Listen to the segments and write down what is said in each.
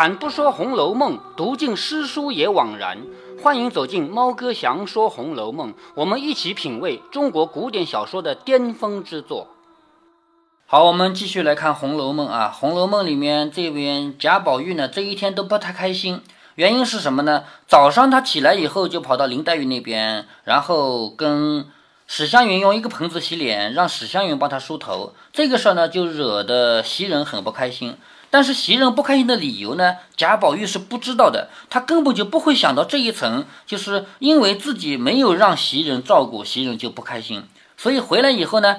开坛不说《红楼梦》，读尽诗书也枉然。欢迎走进猫哥祥说《红楼梦》，我们一起品味中国古典小说的巅峰之作。好，我们继续来看《红楼梦》啊，《红楼梦》里面这边贾宝玉呢，这一天都不太开心，原因是什么呢？早上他起来以后就跑到林黛玉那边，然后跟史湘云用一个盆子洗脸，让史湘云帮他梳头，这个事儿呢就惹得袭人很不开心。但是袭人不开心的理由呢，贾宝玉是不知道的，他根本就不会想到这一层，就是因为自己没有让袭人照顾，袭人就不开心，所以回来以后呢，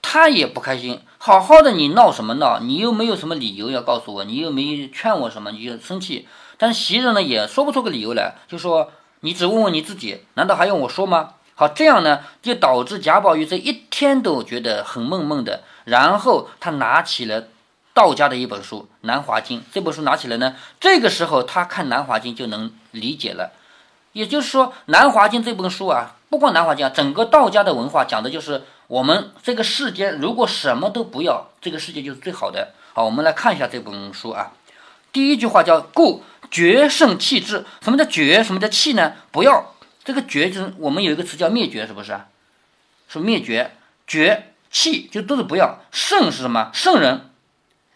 他也不开心。好好的你闹什么闹？你又没有什么理由要告诉我，你又没劝我什么，你就生气。但是袭人呢也说不出个理由来，就说你只问问你自己，难道还用我说吗？好，这样呢就导致贾宝玉这一天都觉得很闷闷的，然后他拿起了。道家的一本书《南华经》，这本书拿起来呢，这个时候他看《南华经》就能理解了。也就是说，《南华经》这本书啊，不光《南华经》啊，整个道家的文化讲的就是我们这个世间如果什么都不要，这个世界就是最好的。好，我们来看一下这本书啊。第一句话叫“故绝胜弃之”，什么叫绝？什么叫弃呢？不要这个绝，就是我们有一个词叫灭绝，是不是？是灭绝，绝弃就都是不要。圣是什么？圣人。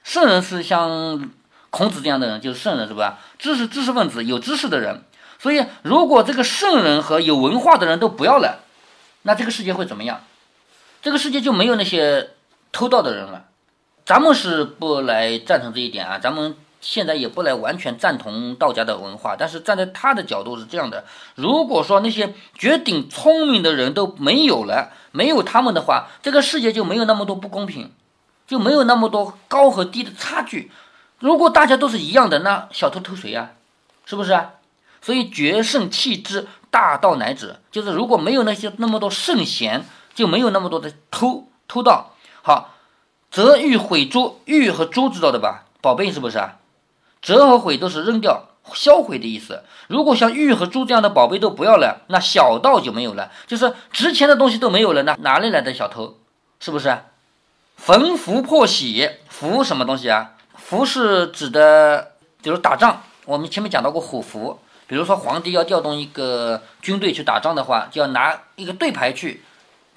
圣人是像孔子这样的人，就是圣人，是吧？知识知识分子，有知识的人。所以，如果这个圣人和有文化的人都不要了，那这个世界会怎么样？这个世界就没有那些偷盗的人了。咱们是不来赞成这一点啊，咱们现在也不来完全赞同道家的文化。但是站在他的角度是这样的：如果说那些绝顶聪明的人都没有了，没有他们的话，这个世界就没有那么多不公平。就没有那么多高和低的差距。如果大家都是一样的，那小偷偷谁呀？是不是啊？所以绝圣弃之，大道乃止。就是如果没有那些那么多圣贤，就没有那么多的偷偷盗。好，则欲毁珠，欲和珠知道的吧？宝贝是不是啊？折和毁都是扔掉、销毁的意思。如果像玉和珠这样的宝贝都不要了，那小道就没有了，就是值钱的东西都没有了，那哪里来的小偷？是不是？逢福破喜，福什么东西啊？福是指的，比如打仗。我们前面讲到过虎符，比如说皇帝要调动一个军队去打仗的话，就要拿一个对牌去，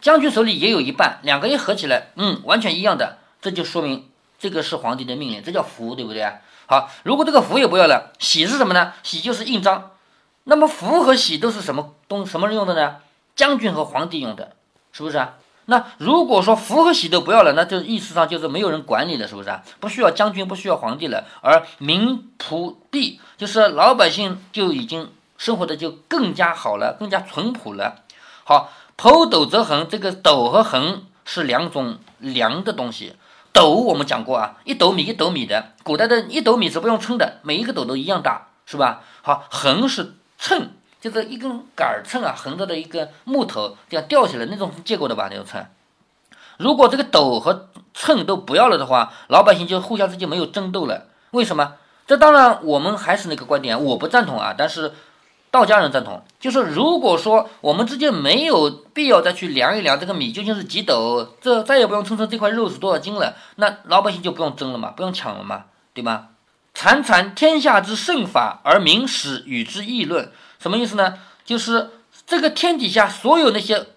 将军手里也有一半，两个一合起来，嗯，完全一样的，这就说明这个是皇帝的命令，这叫福，对不对啊？好，如果这个福也不要了，喜是什么呢？喜就是印章。那么福和喜都是什么东什么人用的呢？将军和皇帝用的，是不是啊？那如果说福和喜都不要了，那就意思上就是没有人管理了，是不是啊？不需要将军，不需要皇帝了，而民仆婢就是老百姓就已经生活的就更加好了，更加淳朴了。好，剖斗则衡，这个斗和衡是两种量的东西。斗我们讲过啊，一斗米一斗米的，古代的一斗米是不用称的，每一个斗都一样大，是吧？好，衡是称。就是一根杆秤啊，横着的一个木头这样吊起来那种结构的吧，那种秤。如果这个斗和秤都不要了的话，老百姓就互相之间没有争斗了。为什么？这当然我们还是那个观点，我不赞同啊。但是道家人赞同，就是如果说我们之间没有必要再去量一量这个米究竟是几斗，这再也不用称称这块肉是多少斤了，那老百姓就不用争了嘛，不用抢了嘛，对吗？阐阐天下之圣法，而民始与之议论。什么意思呢？就是这个天底下所有那些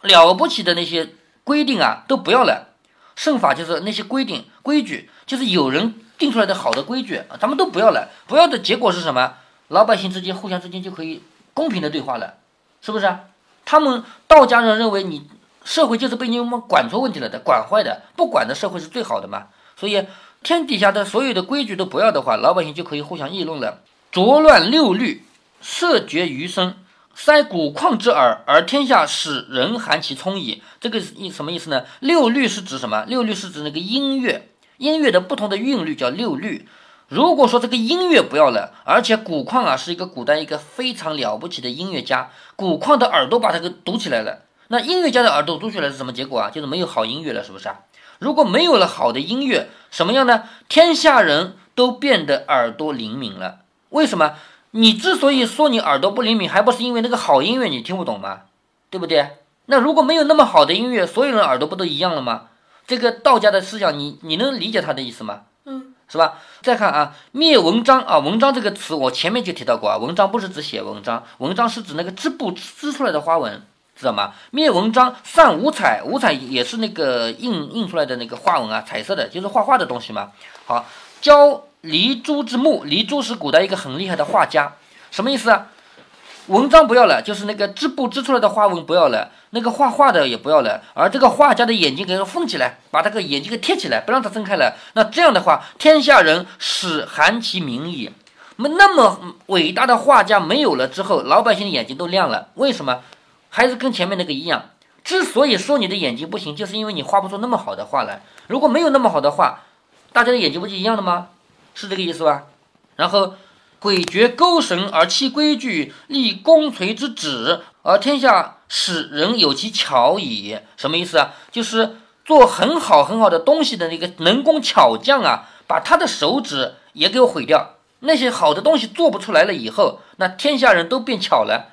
了不起的那些规定啊，都不要了。圣法就是那些规定规矩，就是有人定出来的好的规矩，咱们都不要了。不要的结果是什么？老百姓之间互相之间就可以公平的对话了，是不是？他们道家人认为你社会就是被你们管出问题了的，管坏的，不管的社会是最好的嘛。所以天底下的所有的规矩都不要的话，老百姓就可以互相议论了。浊乱六律。色绝余生，塞古旷之耳，而天下使人含其聪矣。这个意什么意思呢？六律是指什么？六律是指那个音乐，音乐的不同的韵律叫六律。如果说这个音乐不要了，而且古旷啊是一个古代一个非常了不起的音乐家，古旷的耳朵把它给堵起来了。那音乐家的耳朵堵起来是什么结果啊？就是没有好音乐了，是不是啊？如果没有了好的音乐，什么样呢？天下人都变得耳朵灵敏了。为什么？你之所以说你耳朵不灵敏，还不是因为那个好音乐你听不懂吗？对不对？那如果没有那么好的音乐，所有人耳朵不都一样了吗？这个道家的思想，你你能理解他的意思吗？嗯，是吧？再看啊，灭文章啊，文章这个词我前面就提到过啊，文章不是指写文章，文章是指那个织布织出来的花纹，知道吗？灭文章，散五彩，五彩也是那个印印出来的那个花纹啊，彩色的，就是画画的东西嘛。好，教黎珠之墓。黎珠是古代一个很厉害的画家，什么意思啊？文章不要了，就是那个织布织出来的花纹不要了，那个画画的也不要了，而这个画家的眼睛给它封起来，把这个眼睛给贴起来，不让它睁开了。那这样的话，天下人始含其名矣。那么那么伟大的画家没有了之后，老百姓的眼睛都亮了。为什么？还是跟前面那个一样。之所以说你的眼睛不行，就是因为你画不出那么好的画来。如果没有那么好的画，大家的眼睛不就一样的吗？是这个意思吧？然后。诡谲勾绳而弃规矩，立功垂之旨，而天下使人有其巧矣。什么意思啊？就是做很好很好的东西的那个能工巧匠啊，把他的手指也给我毁掉。那些好的东西做不出来了以后，那天下人都变巧了。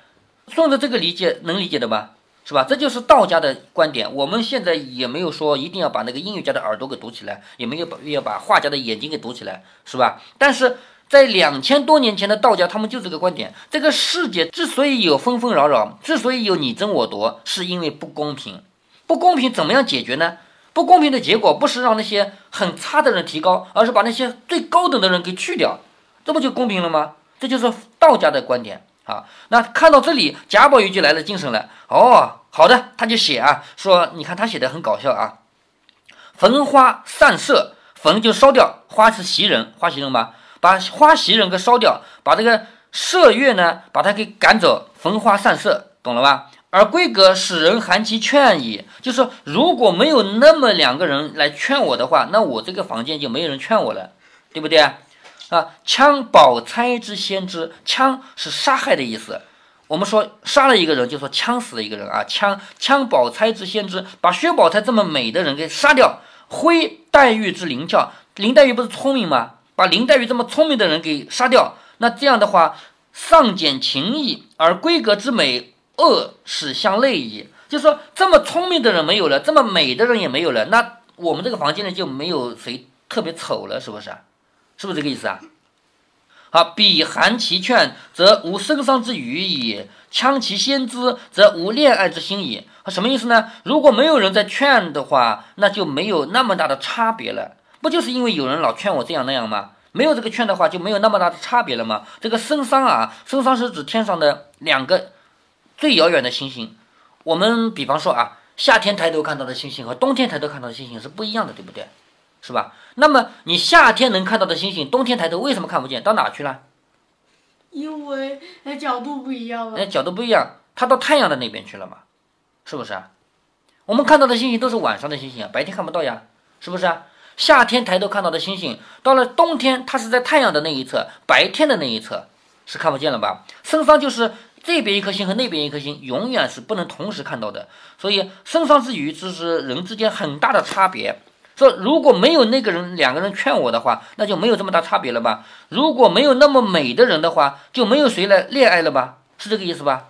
顺着这个理解，能理解的吗？是吧？这就是道家的观点。我们现在也没有说一定要把那个音乐家的耳朵给堵起来，也没有把要把画家的眼睛给堵起来，是吧？但是。在两千多年前的道家，他们就这个观点：这个世界之所以有纷纷扰扰，之所以有你争我夺，是因为不公平。不公平怎么样解决呢？不公平的结果不是让那些很差的人提高，而是把那些最高等的人给去掉，这不就公平了吗？这就是道家的观点啊。那看到这里，贾宝玉就来了精神了。哦，好的，他就写啊，说你看他写的很搞笑啊。焚花散色，焚就烧掉，花是袭人，花袭人吧？把花袭人给烧掉，把这个麝月呢，把它给赶走，焚花散色，懂了吧？而闺阁使人含其劝矣，就是说，如果没有那么两个人来劝我的话，那我这个房间就没有人劝我了，对不对啊？枪宝钗之先知，枪是杀害的意思。我们说杀了一个人，就说枪死了一个人啊。枪枪宝钗之先知，把薛宝钗这么美的人给杀掉。挥黛玉之灵窍，林黛玉不是聪明吗？把林黛玉这么聪明的人给杀掉，那这样的话，丧减情义，而闺阁之美恶使相类矣。就说，这么聪明的人没有了，这么美的人也没有了，那我们这个房间里就没有谁特别丑了，是不是？是不是这个意思啊？好，彼含其劝，则无生伤之余矣；羌其先知，则无恋爱之心矣。什么意思呢？如果没有人在劝的话，那就没有那么大的差别了。不就是因为有人老劝我这样那样吗？没有这个劝的话，就没有那么大的差别了吗？这个升桑啊，升桑是指天上的两个最遥远的星星。我们比方说啊，夏天抬头看到的星星和冬天抬头看到的星星是不一样的，对不对？是吧？那么你夏天能看到的星星，冬天抬头为什么看不见？到哪去了？因为那角度不一样那角度不一样，它到太阳的那边去了嘛？是不是啊？我们看到的星星都是晚上的星星啊，白天看不到呀，是不是啊？夏天抬头看到的星星，到了冬天，它是在太阳的那一侧，白天的那一侧是看不见了吧？升桑就是这边一颗星和那边一颗星，永远是不能同时看到的。所以升桑之余，这是人之间很大的差别。说如果没有那个人，两个人劝我的话，那就没有这么大差别了吧？如果没有那么美的人的话，就没有谁来恋爱了吧？是这个意思吧？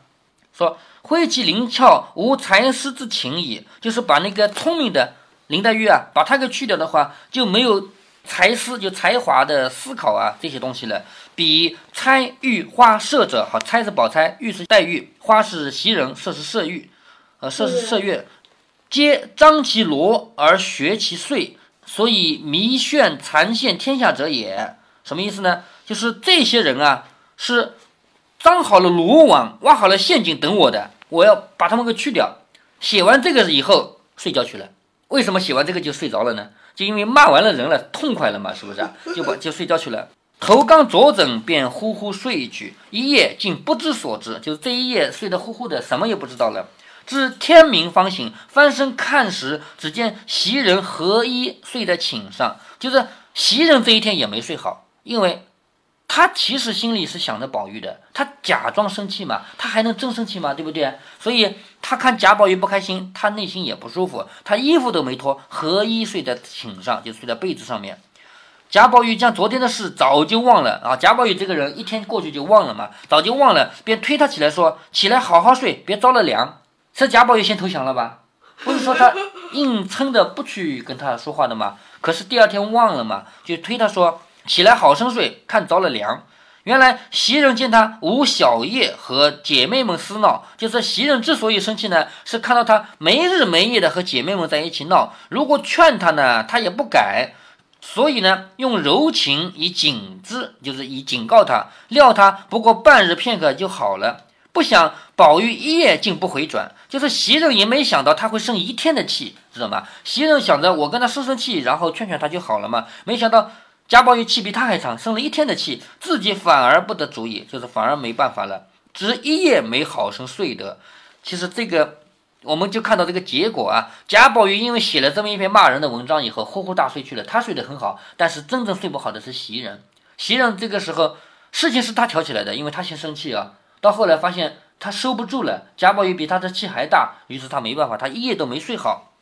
说挥其灵窍，无才思之情矣，就是把那个聪明的。林黛玉啊，把她给去掉的话，就没有才思，就才华的思考啊这些东西了。比钗、玉、花、色者，好，钗是宝钗，玉是黛玉，花是袭人，色是麝玉，呃，色是麝月，皆张其罗而学其穗，所以迷眩残陷天下者也。什么意思呢？就是这些人啊，是张好了罗网，挖好了陷阱等我的，我要把他们给去掉。写完这个以后，睡觉去了。为什么写完这个就睡着了呢？就因为骂完了人了，痛快了嘛，是不是？就把就睡觉去了。头刚着枕，便呼呼睡去，一夜竟不知所知。就是这一夜睡得呼呼的，什么也不知道了。至天明方醒，翻身看时，只见袭人合衣睡在寝上。就是袭人这一天也没睡好，因为。他其实心里是想着宝玉的，他假装生气嘛，他还能真生气吗？对不对？所以他看贾宝玉不开心，他内心也不舒服，他衣服都没脱，合衣睡在寝上，就睡在被子上面。贾宝玉将昨天的事早就忘了啊！贾宝玉这个人一天过去就忘了嘛，早就忘了，便推他起来说：“起来好好睡，别着了凉。”是贾宝玉先投降了吧？不是说他硬撑着不去跟他说话的吗？可是第二天忘了嘛，就推他说起来好生睡，看着了凉。原来袭人见他无小夜和姐妹们厮闹，就是袭人之所以生气呢，是看到他没日没夜的和姐妹们在一起闹。如果劝他呢，他也不改，所以呢，用柔情以警之，就是以警告他，料他不过半日片刻就好了。不想宝玉一夜竟不回转，就是袭人也没想到他会生一天的气，知道吗？袭人想着我跟他生生气，然后劝劝他就好了嘛，没想到。贾宝玉气比他还长，生了一天的气，自己反而不得主意，就是反而没办法了，只一夜没好生睡得。其实这个，我们就看到这个结果啊。贾宝玉因为写了这么一篇骂人的文章以后，呼呼大睡去了。他睡得很好，但是真正睡不好的是袭人。袭人这个时候事情是他挑起来的，因为他先生气啊，到后来发现他收不住了，贾宝玉比他的气还大，于是他没办法，他一夜都没睡好。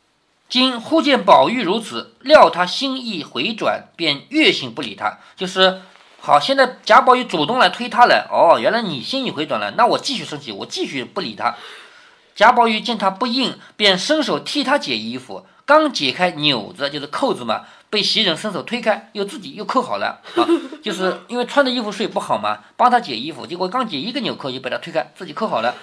今忽见宝玉如此，料他心意回转，便越性不理他。就是好，现在贾宝玉主动来推他了。哦，原来你心意回转了，那我继续生气，我继续不理他。贾宝玉见他不应，便伸手替他解衣服。刚解开纽子，就是扣子嘛，被袭人伸手推开，又自己又扣好了。啊，就是因为穿着衣服睡不好嘛，帮他解衣服，结果刚解一个纽扣就被他推开，自己扣好了。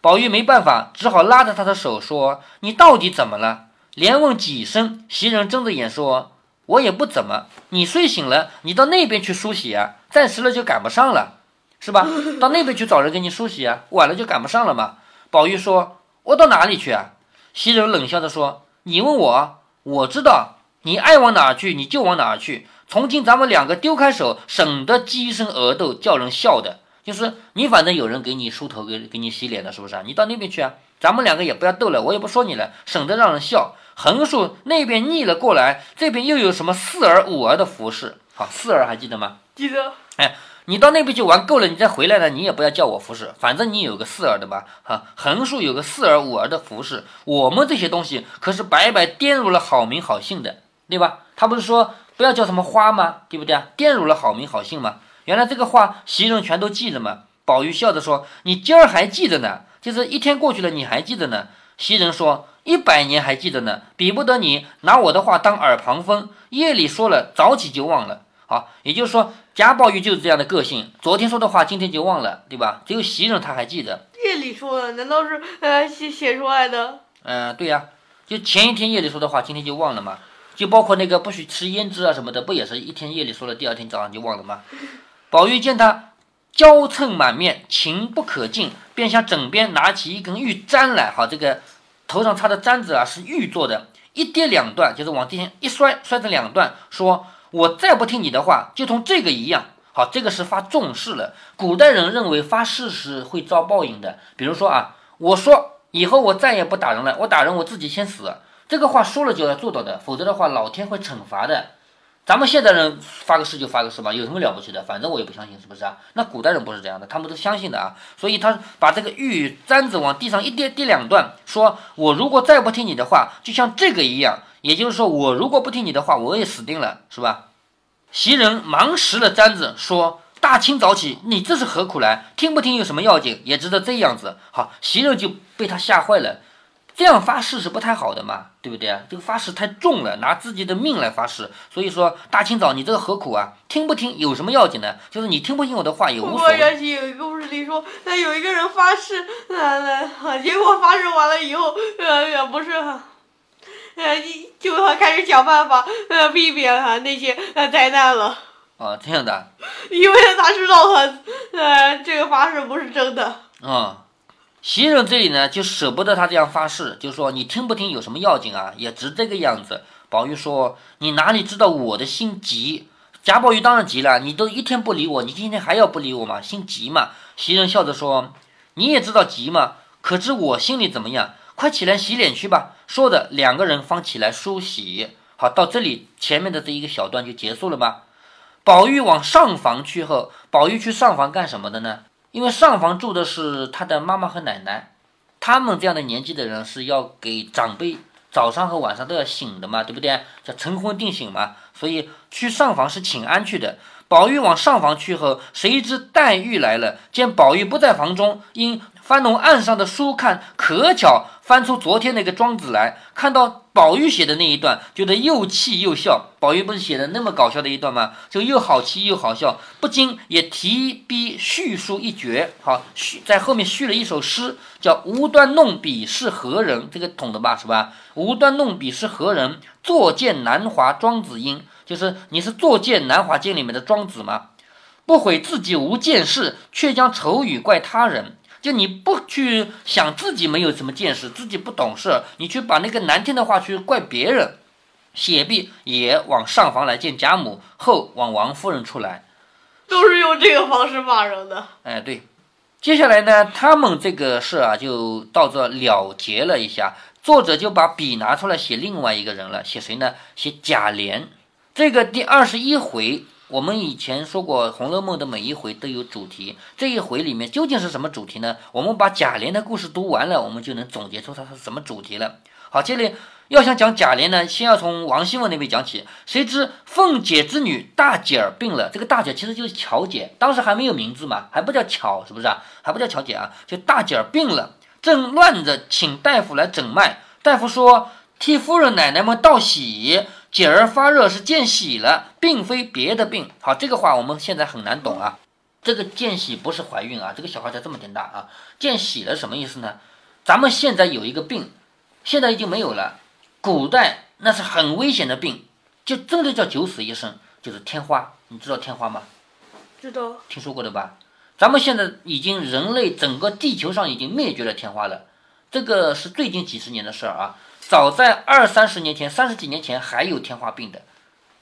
宝玉没办法，只好拉着他的手说：“你到底怎么了？”连问几声，袭人睁着眼说：“我也不怎么。你睡醒了，你到那边去梳洗啊，暂时了就赶不上了，是吧？到那边去找人给你梳洗啊，晚了就赶不上了嘛。”宝玉说：“我到哪里去啊？”袭人冷笑着说：“你问我，我知道，你爱往哪儿去你就往哪儿去。从今咱们两个丢开手，省得鸡生鹅斗，叫人笑的。就是你反正有人给你梳头，给给你洗脸的，是不是啊？你到那边去啊。”咱们两个也不要斗了，我也不说你了，省得让人笑。横竖那边逆了过来，这边又有什么四儿五儿的服饰？好，四儿还记得吗？记得。哎，你到那边去玩够了，你再回来呢，你也不要叫我服侍，反正你有个四儿的吧？哈，横竖有个四儿五儿的服饰，我们这些东西可是白白玷污了好名好姓的，对吧？他不是说不要叫什么花吗？对不对啊？玷辱了好名好姓吗？原来这个话袭人全都记着嘛。宝玉笑着说：“你今儿还记着呢。”就是一天过去了，你还记得呢？袭人说：“一百年还记得呢，比不得你拿我的话当耳旁风。夜里说了，早起就忘了。好，也就是说，贾宝玉就是这样的个性。昨天说的话，今天就忘了，对吧？只有袭人他还记得。夜里说的，难道是呃写写出来的？嗯，对呀，就前一天夜里说的话，今天就忘了嘛。就包括那个不许吃胭脂啊什么的，不也是一天夜里说了，第二天早上就忘了吗？宝玉见他。娇嗔满面，情不可禁，便向枕边拿起一根玉簪来。好，这个头上插的簪子啊，是玉做的，一跌两断，就是往地上一摔，摔成两段。说：“我再不听你的话，就同这个一样。”好，这个是发重誓了。古代人认为发誓是会遭报应的。比如说啊，我说以后我再也不打人了，我打人我自己先死。这个话说了就要做到的，否则的话老天会惩罚的。咱们现代人发个誓就发个誓吧，有什么了不起的？反正我也不相信，是不是啊？那古代人不是这样的，他们都相信的啊。所以他把这个玉簪子往地上一跌，跌两段，说我如果再不听你的话，就像这个一样。也就是说，我如果不听你的话，我也死定了，是吧？袭人忙拾了簪子，说：“大清早起，你这是何苦来？听不听有什么要紧？也值得这样子。”好，袭人就被他吓坏了。这样发誓是不太好的嘛，对不对啊？这个发誓太重了，拿自己的命来发誓。所以说，大清早你这个何苦啊？听不听有什么要紧的？就是你听不听我的话也无所谓。我想起有一个故事里说，那有一个人发誓，呃，结果发誓完了以后，呃，也不是，呃，就开始想办法，呃，避免哈那些呃灾难了。啊，这样的。因为他知道他，呃，这个发誓不是真的。啊。袭人这里呢，就舍不得他这样发誓，就说你听不听有什么要紧啊？也值这个样子。宝玉说：“你哪里知道我的心急？”贾宝玉当然急了，你都一天不理我，你今天还要不理我吗？心急嘛。袭人笑着说：“你也知道急嘛？可知我心里怎么样？快起来洗脸去吧。”说着，两个人方起来梳洗。好，到这里前面的这一个小段就结束了吧？宝玉往上房去后，宝玉去上房干什么的呢？因为上房住的是他的妈妈和奶奶，他们这样的年纪的人是要给长辈早上和晚上都要醒的嘛，对不对？叫晨昏定醒嘛，所以去上房是请安去的。宝玉往上房去后，谁知黛玉来了，见宝玉不在房中，因翻弄案上的书看，可巧翻出昨天那个庄子来，看到宝玉写的那一段，觉得又气又笑。宝玉不是写的那么搞笑的一段吗？就又好气又好笑，不禁也提笔续书一绝。好，续在后面续了一首诗，叫“无端弄笔是何人”，这个懂的吧？是吧？“无端弄笔是何人？作践南华庄子音”，就是你是作践南华经里面的庄子吗？不悔自己无见识，却将丑语怪他人。就你不去想自己没有什么见识，自己不懂事，你去把那个难听的话去怪别人，写毕也往上房来见贾母，后往王夫人出来，都是用这个方式骂人的。哎，对，接下来呢，他们这个事啊就到这了结了一下，作者就把笔拿出来写另外一个人了，写谁呢？写贾琏。这个第二十一回。我们以前说过，《红楼梦》的每一回都有主题。这一回里面究竟是什么主题呢？我们把贾琏的故事读完了，我们就能总结出它是什么主题了。好，这里要想讲贾琏呢，先要从王熙凤那边讲起。谁知凤姐之女大姐儿病了，这个大姐其实就是巧姐，当时还没有名字嘛，还不叫巧，是不是啊？还不叫巧姐啊，就大姐儿病了，正乱着请大夫来诊脉。大夫说替夫人奶奶们道喜。姐儿发热是见喜了，并非别的病。好，这个话我们现在很难懂啊。这个见喜不是怀孕啊，这个小孩才这么点大啊。见喜了什么意思呢？咱们现在有一个病，现在已经没有了。古代那是很危险的病，就真的叫九死一生，就是天花。你知道天花吗？知道。听说过的吧？咱们现在已经人类整个地球上已经灭绝了天花了，这个是最近几十年的事儿啊。早在二三十年前，三十几年前还有天花病的，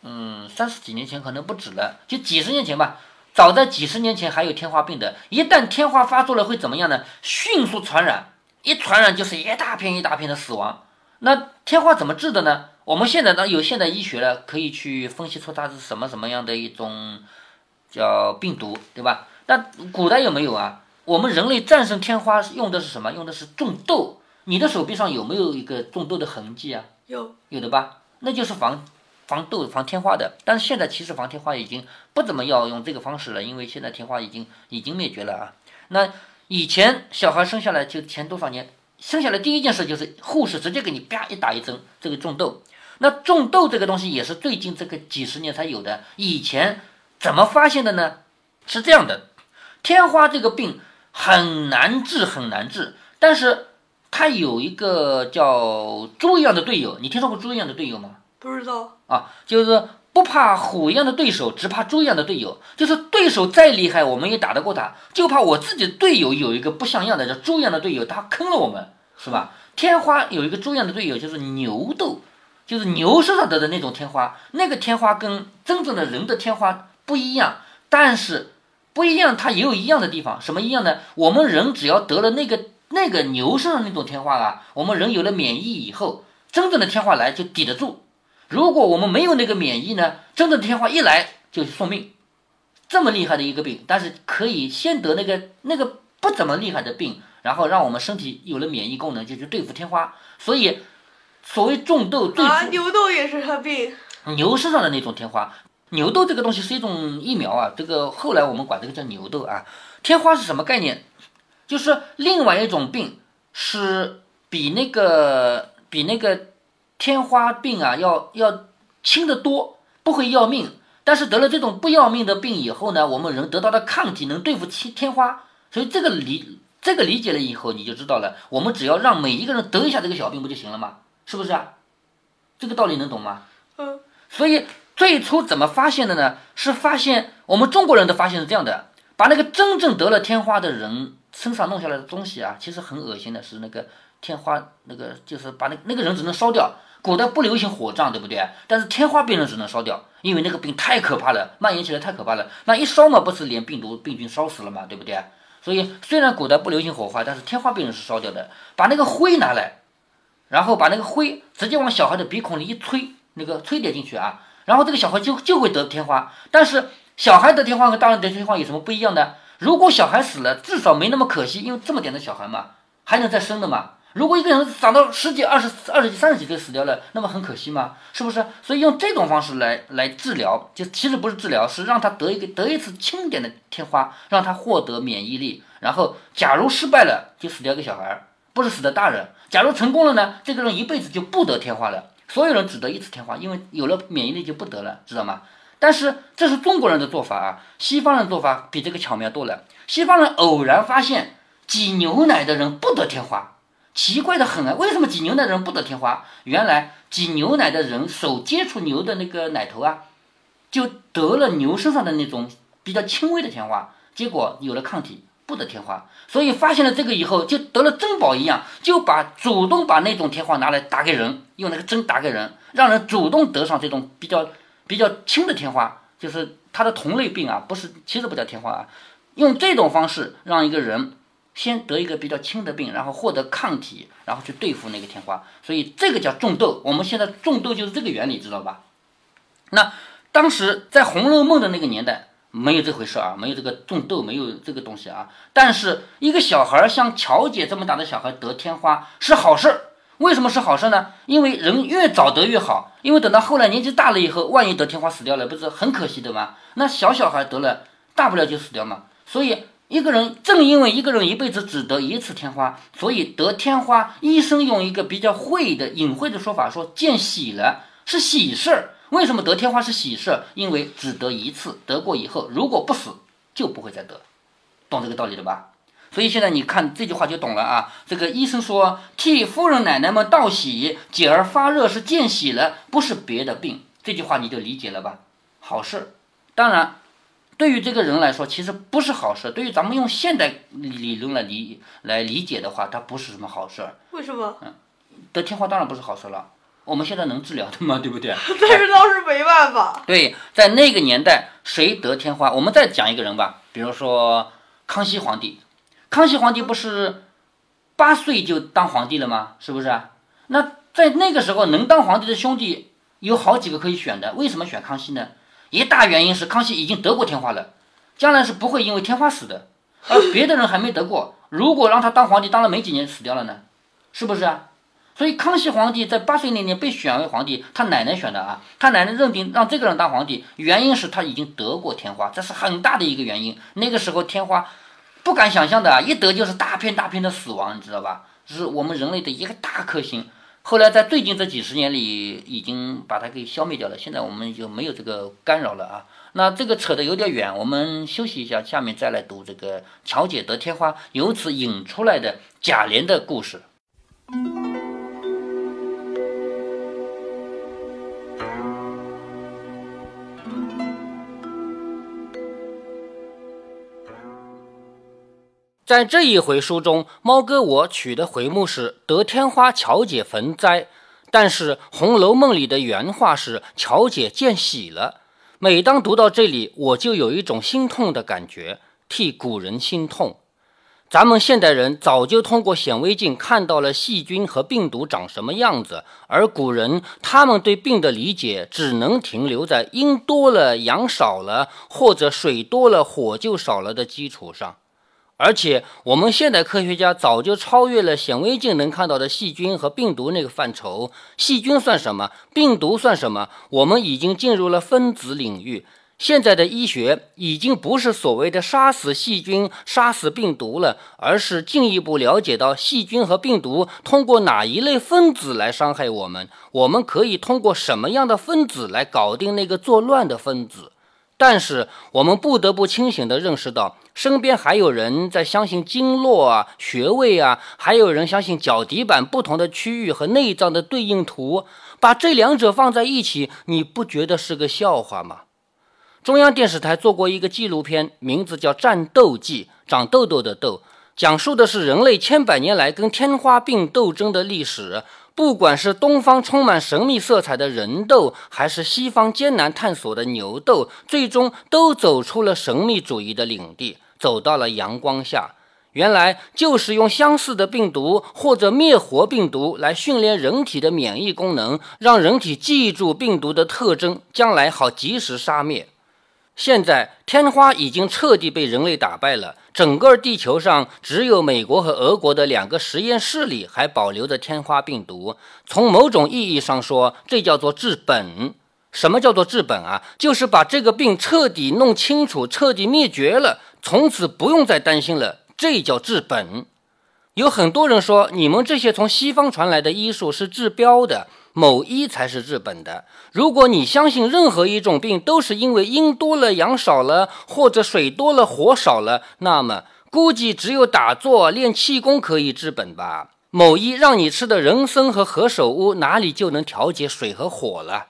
嗯，三十几年前可能不止了，就几十年前吧。早在几十年前还有天花病的，一旦天花发作了会怎么样呢？迅速传染，一传染就是一大片一大片的死亡。那天花怎么治的呢？我们现在呢有现代医学了，可以去分析出它是什么什么样的一种叫病毒，对吧？那古代有没有啊？我们人类战胜天花用的是什么？用的是种豆。你的手臂上有没有一个种痘的痕迹啊？有，有的吧？那就是防防痘、防天花的。但是现在其实防天花已经不怎么要用这个方式了，因为现在天花已经已经灭绝了啊。那以前小孩生下来就前多少年，生下来第一件事就是护士直接给你啪一打一针，这个种痘。那种痘这个东西也是最近这个几十年才有的，以前怎么发现的呢？是这样的，天花这个病很难治，很难治，但是。他有一个叫猪一样的队友，你听说过猪一样的队友吗？不知道啊，就是不怕虎一样的对手，只怕猪一样的队友。就是对手再厉害，我们也打得过他，就怕我自己的队友有一个不像样的叫猪一样的队友，他坑了我们，是吧？天花有一个猪一样的队友，就是牛痘，就是牛身上得的那种天花。那个天花跟真正的人的天花不一样，但是不一样，它也有一样的地方。什么一样呢？我们人只要得了那个。那个牛身上那种天花啊，我们人有了免疫以后，真正的天花来就抵得住。如果我们没有那个免疫呢，真正的天花一来就送命。这么厉害的一个病，但是可以先得那个那个不怎么厉害的病，然后让我们身体有了免疫功能，就去对付天花。所以，所谓种痘，啊，牛痘也是个病。牛身上的那种天花，牛痘这个东西是一种疫苗啊，这个后来我们管这个叫牛痘啊。天花是什么概念？就是另外一种病，是比那个比那个天花病啊要要轻得多，不会要命。但是得了这种不要命的病以后呢，我们人得到的抗体能对付天天花，所以这个理这个理解了以后，你就知道了。我们只要让每一个人得一下这个小病不就行了吗？是不是啊？这个道理能懂吗？嗯。所以最初怎么发现的呢？是发现我们中国人的发现是这样的：把那个真正得了天花的人。身上弄下来的东西啊，其实很恶心的，是那个天花，那个就是把那那个人只能烧掉。古代不流行火葬，对不对？但是天花病人只能烧掉，因为那个病太可怕了，蔓延起来太可怕了。那一烧嘛，不是连病毒病菌烧死了嘛，对不对？所以虽然古代不流行火化，但是天花病人是烧掉的。把那个灰拿来，然后把那个灰直接往小孩的鼻孔里一吹，那个吹点进去啊，然后这个小孩就就会得天花。但是小孩得天花和大人得天花有什么不一样呢？如果小孩死了，至少没那么可惜，因为这么点的小孩嘛，还能再生的嘛。如果一个人长到十几、二十、二十几、三十几岁死掉了，那么很可惜吗？是不是？所以用这种方式来来治疗，就其实不是治疗，是让他得一个得一次轻点的天花，让他获得免疫力。然后，假如失败了，就死掉一个小孩，不是死的大人。假如成功了呢，这个人一辈子就不得天花了，所有人只得一次天花，因为有了免疫力就不得了，知道吗？但是这是中国人的做法啊，西方人做法比这个巧妙多了。西方人偶然发现挤牛奶的人不得天花，奇怪的很啊！为什么挤牛奶的人不得天花？原来挤牛奶的人手接触牛的那个奶头啊，就得了牛身上的那种比较轻微的天花，结果有了抗体，不得天花。所以发现了这个以后，就得了珍宝一样，就把主动把那种天花拿来打给人，用那个针打给人，让人主动得上这种比较比较轻的天花，就是它的同类病啊，不是其实不叫天花啊。用这种方式让一个人先得一个比较轻的病，然后获得抗体，然后去对付那个天花，所以这个叫种痘。我们现在种痘就是这个原理，知道吧？那当时在《红楼梦》的那个年代没有这回事啊，没有这个种痘，没有这个东西啊。但是一个小孩像乔姐这么大的小孩得天花是好事儿，为什么是好事呢？因为人越早得越好，因为等到后来年纪大了以后，万一得天花死掉了，不是很可惜的吗？那小小孩得了，大不了就死掉嘛。所以，一个人正因为一个人一辈子只得一次天花，所以得天花，医生用一个比较晦的、隐晦的说法说见喜了，是喜事儿。为什么得天花是喜事儿？因为只得一次，得过以后如果不死，就不会再得，懂这个道理了吧？所以现在你看这句话就懂了啊。这个医生说替夫人奶奶们道喜，姐儿发热是见喜了，不是别的病。这句话你就理解了吧？好事，当然。对于这个人来说，其实不是好事。对于咱们用现代理论来理来理解的话，它不是什么好事。为什么？嗯，得天花当然不是好事了。我们现在能治疗的嘛，对不对？但是倒是没办法。对，在那个年代，谁得天花？我们再讲一个人吧，比如说康熙皇帝。康熙皇帝不是八岁就当皇帝了吗？是不是啊？那在那个时候，能当皇帝的兄弟有好几个可以选的。为什么选康熙呢？一大原因是康熙已经得过天花了，将来是不会因为天花死的，而别的人还没得过。如果让他当皇帝，当了没几年死掉了呢？是不是啊？所以康熙皇帝在八岁那年被选为皇帝，他奶奶选的啊，他奶奶认定让这个人当皇帝，原因是他已经得过天花，这是很大的一个原因。那个时候天花不敢想象的啊，一得就是大片大片的死亡，你知道吧？是我们人类的一个大克星。后来在最近这几十年里，已经把它给消灭掉了。现在我们就没有这个干扰了啊。那这个扯得有点远，我们休息一下，下面再来读这个乔姐得天花，由此引出来的贾琏的故事。在这一回书中，猫哥我取的回目是“得天花，乔姐焚灾”，但是《红楼梦》里的原话是“乔姐见喜了”。每当读到这里，我就有一种心痛的感觉，替古人心痛。咱们现代人早就通过显微镜看到了细菌和病毒长什么样子，而古人他们对病的理解只能停留在阴多了、阳少了，或者水多了、火就少了的基础上。而且，我们现代科学家早就超越了显微镜能看到的细菌和病毒那个范畴。细菌算什么？病毒算什么？我们已经进入了分子领域。现在的医学已经不是所谓的杀死细菌、杀死病毒了，而是进一步了解到细菌和病毒通过哪一类分子来伤害我们。我们可以通过什么样的分子来搞定那个作乱的分子？但是，我们不得不清醒地认识到。身边还有人在相信经络啊、穴位啊，还有人相信脚底板不同的区域和内脏的对应图，把这两者放在一起，你不觉得是个笑话吗？中央电视台做过一个纪录片，名字叫《战斗记》，长痘痘的痘，讲述的是人类千百年来跟天花病斗争的历史。不管是东方充满神秘色彩的人痘，还是西方艰难探索的牛痘，最终都走出了神秘主义的领地。走到了阳光下，原来就是用相似的病毒或者灭活病毒来训练人体的免疫功能，让人体记住病毒的特征，将来好及时杀灭。现在天花已经彻底被人类打败了，整个地球上只有美国和俄国的两个实验室里还保留着天花病毒。从某种意义上说，这叫做治本。什么叫做治本啊？就是把这个病彻底弄清楚，彻底灭绝了。从此不用再担心了，这叫治本。有很多人说，你们这些从西方传来的医术是治标的，某医才是治本的。如果你相信任何一种病都是因为阴多了阳少了，或者水多了火少了，那么估计只有打坐练气功可以治本吧。某医让你吃的人参和何首乌，哪里就能调节水和火了？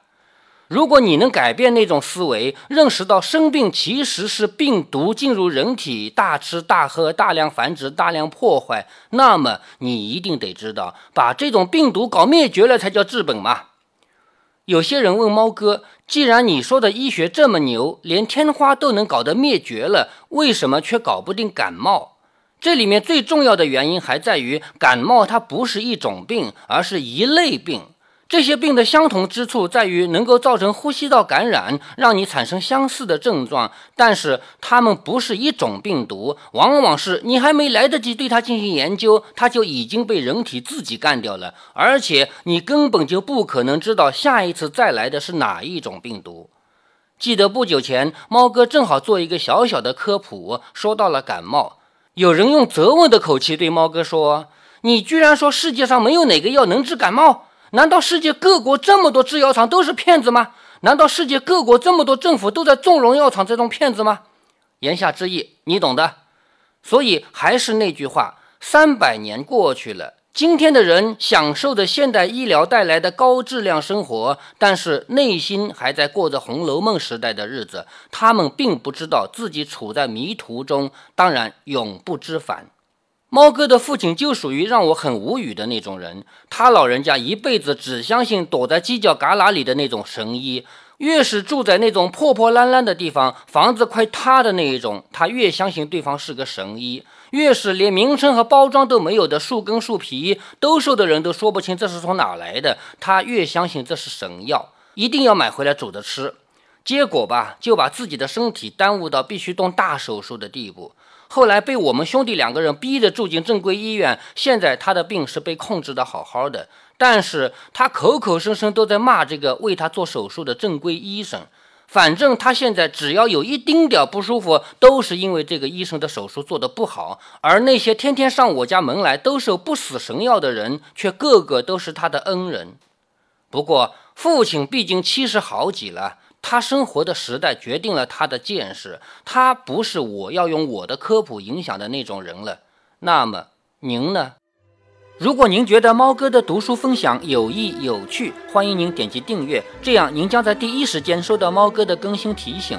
如果你能改变那种思维，认识到生病其实是病毒进入人体，大吃大喝、大量繁殖、大量破坏，那么你一定得知道，把这种病毒搞灭绝了才叫治本嘛。有些人问猫哥：“既然你说的医学这么牛，连天花都能搞得灭绝了，为什么却搞不定感冒？”这里面最重要的原因还在于，感冒它不是一种病，而是一类病。这些病的相同之处在于能够造成呼吸道感染，让你产生相似的症状，但是它们不是一种病毒，往往是你还没来得及对它进行研究，它就已经被人体自己干掉了，而且你根本就不可能知道下一次再来的是哪一种病毒。记得不久前，猫哥正好做一个小小的科普，说到了感冒，有人用责问的口气对猫哥说：“你居然说世界上没有哪个药能治感冒？”难道世界各国这么多制药厂都是骗子吗？难道世界各国这么多政府都在纵容药厂这种骗子吗？言下之意，你懂的。所以还是那句话，三百年过去了，今天的人享受着现代医疗带来的高质量生活，但是内心还在过着《红楼梦》时代的日子。他们并不知道自己处在迷途中，当然永不知返。猫哥的父亲就属于让我很无语的那种人，他老人家一辈子只相信躲在犄角旮旯里的那种神医，越是住在那种破破烂烂的地方，房子快塌的那一种，他越相信对方是个神医；越是连名称和包装都没有的树根树皮，兜售的人都说不清这是从哪来的，他越相信这是神药，一定要买回来煮着吃。结果吧，就把自己的身体耽误到必须动大手术的地步。后来被我们兄弟两个人逼着住进正规医院，现在他的病是被控制的好好的，但是他口口声声都在骂这个为他做手术的正规医生。反正他现在只要有一丁点不舒服，都是因为这个医生的手术做得不好。而那些天天上我家门来兜售不死神药的人，却个个都是他的恩人。不过父亲毕竟七十好几了。他生活的时代决定了他的见识，他不是我要用我的科普影响的那种人了。那么您呢？如果您觉得猫哥的读书分享有益有趣，欢迎您点击订阅，这样您将在第一时间收到猫哥的更新提醒。